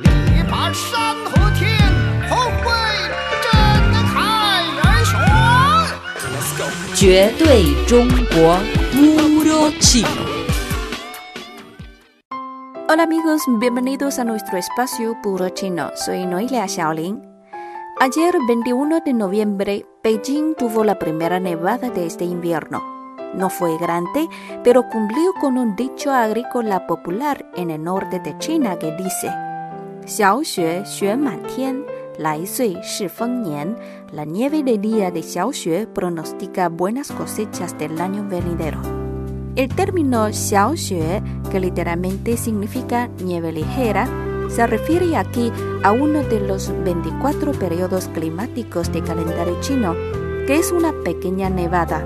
力拔山河天，后会震撼人雄。绝对中国 Puro Chino. Hola amigos, bienvenidos a nuestro espacio Puro Chino. Soy Noelia Xiaolin. Ayer, 21 de noviembre, Beijing tuvo la primera nevada de este invierno. No fue grande, pero cumplió con un dicho agrícola popular en el norte de China que dice: 小雪雪满天，来岁是丰年。La nieve del día de Xiaoxue pronostica buenas cosechas del año venidero. El término Xiaoxue, que literalmente significa nieve ligera, se refiere aquí a uno de los 24 periodos climáticos de calendario chino, que es una pequeña nevada.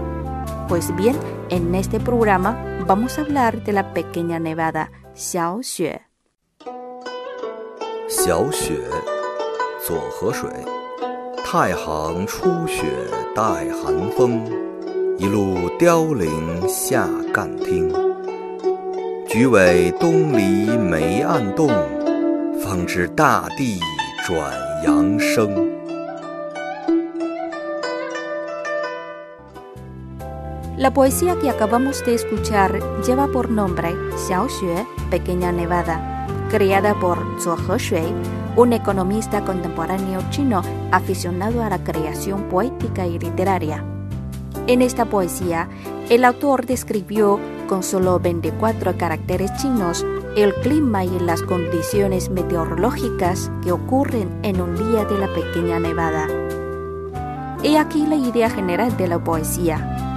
Pues bien, en este programa vamos a hablar de la pequeña nevada Xiaoxue. 小雪，左河水。太行初雪带寒风，一路凋零下干汀。菊尾东篱梅暗动，方知大地转阳生。La poesía que acabamos de escuchar lleva por nombre Xiaoxue, Pequeña Nevada, creada por Zuo Heshui, un economista contemporáneo chino aficionado a la creación poética y literaria. En esta poesía, el autor describió con solo 24 caracteres chinos el clima y las condiciones meteorológicas que ocurren en un día de la pequeña nevada. He aquí la idea general de la poesía.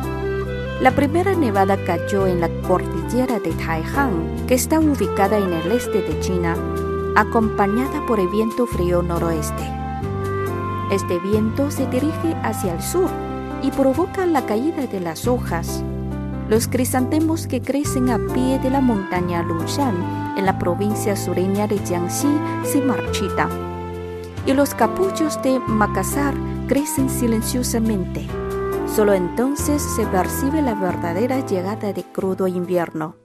La primera nevada cayó en la cordillera de Taihan, que está ubicada en el este de China, acompañada por el viento frío noroeste. Este viento se dirige hacia el sur y provoca la caída de las hojas. Los crisantemos que crecen a pie de la montaña Lunshan, en la provincia sureña de Jiangxi, se marchitan. Y los capullos de Makassar crecen silenciosamente. Solo entonces se percibe la verdadera llegada de crudo invierno.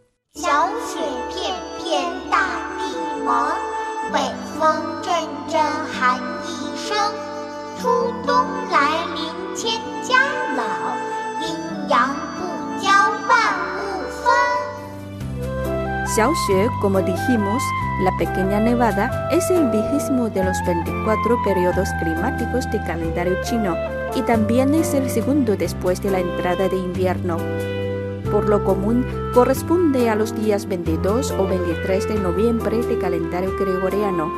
Xiaoxue, como dijimos, la pequeña nevada es el vigésimo de los 24 periodos climáticos de calendario chino y también es el segundo después de la entrada de invierno. Por lo común, corresponde a los días 22 o 23 de noviembre de calendario gregoriano.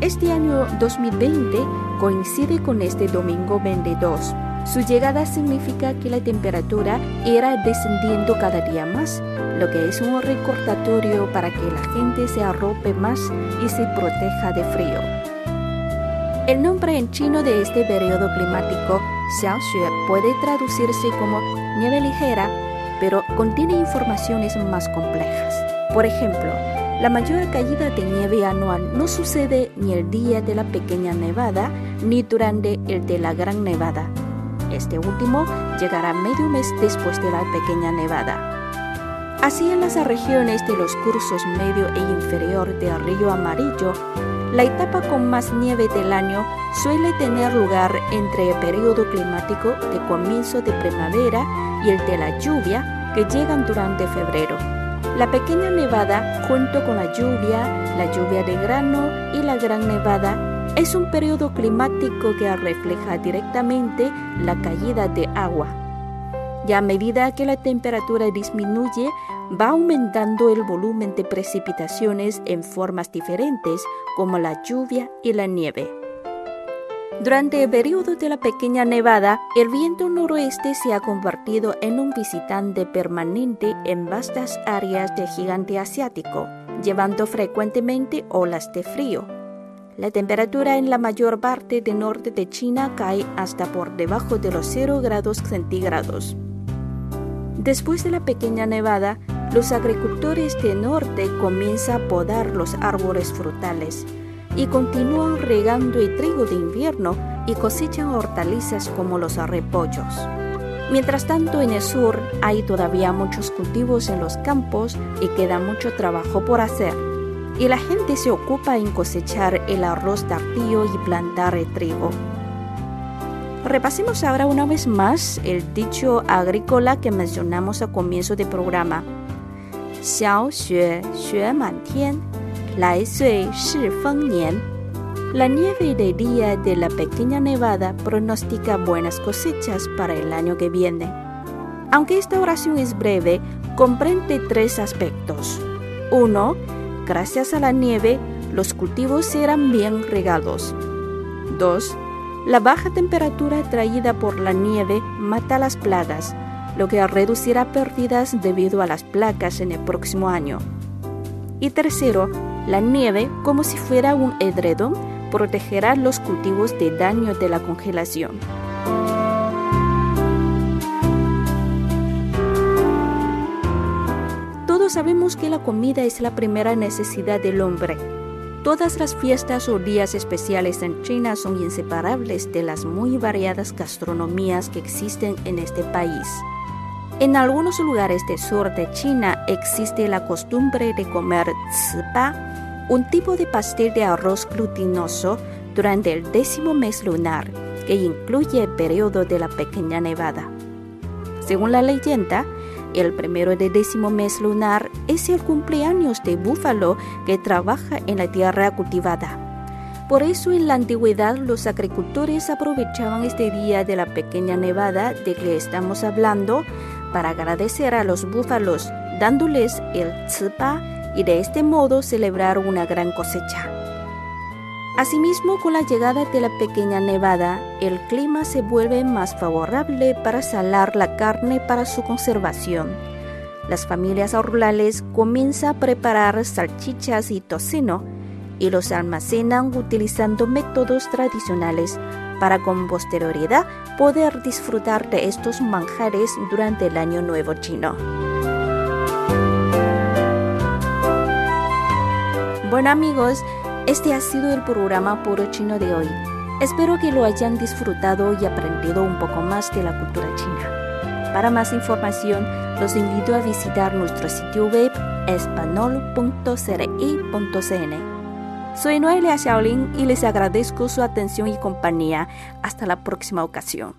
Este año 2020 coincide con este domingo 22. Su llegada significa que la temperatura irá descendiendo cada día más, lo que es un recordatorio para que la gente se arrope más y se proteja de frío. El nombre en chino de este periodo climático, Xiaoxue, puede traducirse como nieve ligera, pero contiene informaciones más complejas. Por ejemplo, la mayor caída de nieve anual no sucede ni el día de la pequeña nevada ni durante el de la gran nevada. Este último llegará medio mes después de la pequeña nevada. Así en las regiones de los cursos medio e inferior del río Amarillo, la etapa con más nieve del año suele tener lugar entre el periodo climático de comienzo de primavera y el de la lluvia que llegan durante febrero. La pequeña nevada, junto con la lluvia, la lluvia de grano y la gran nevada, es un periodo climático que refleja directamente la caída de agua. Y a medida que la temperatura disminuye, va aumentando el volumen de precipitaciones en formas diferentes, como la lluvia y la nieve. Durante el periodo de la pequeña nevada, el viento noroeste se ha convertido en un visitante permanente en vastas áreas del gigante asiático, llevando frecuentemente olas de frío. La temperatura en la mayor parte del norte de China cae hasta por debajo de los 0 grados centígrados. Después de la pequeña nevada, los agricultores del norte comienzan a podar los árboles frutales y continúan regando el trigo de invierno y cosechan hortalizas como los repollos. Mientras tanto, en el sur hay todavía muchos cultivos en los campos y queda mucho trabajo por hacer. y la gente se ocupa en cosechar el arroz tardío y plantar el trigo. Repasemos ahora una vez más el dicho agrícola que mencionamos al comienzo del programa. La nieve del día de la pequeña nevada pronostica buenas cosechas para el año que viene. Aunque esta oración es breve, comprende tres aspectos. Uno, gracias a la nieve, los cultivos serán bien regados. 2. La baja temperatura traída por la nieve mata las plagas, lo que reducirá pérdidas debido a las placas en el próximo año. Y tercero, la nieve, como si fuera un edredón, protegerá los cultivos de daño de la congelación. Todos sabemos que la comida es la primera necesidad del hombre. Todas las fiestas o días especiales en China son inseparables de las muy variadas gastronomías que existen en este país. En algunos lugares del sur de China existe la costumbre de comer zipa, un tipo de pastel de arroz glutinoso durante el décimo mes lunar, que incluye el periodo de la pequeña nevada. Según la leyenda, el primero de décimo mes lunar es el cumpleaños de búfalo que trabaja en la tierra cultivada. Por eso en la antigüedad los agricultores aprovechaban este día de la pequeña nevada de que estamos hablando para agradecer a los búfalos, dándoles el tzipa y de este modo celebrar una gran cosecha. Asimismo, con la llegada de la pequeña nevada, el clima se vuelve más favorable para salar la carne para su conservación. Las familias rurales comienzan a preparar salchichas y tocino y los almacenan utilizando métodos tradicionales para con posterioridad poder disfrutar de estos manjares durante el año nuevo chino. Bueno amigos, este ha sido el programa Puro Chino de hoy. Espero que lo hayan disfrutado y aprendido un poco más de la cultura china. Para más información, los invito a visitar nuestro sitio web espanol.cri.cn. Soy Noelia Shaolin y les agradezco su atención y compañía. Hasta la próxima ocasión.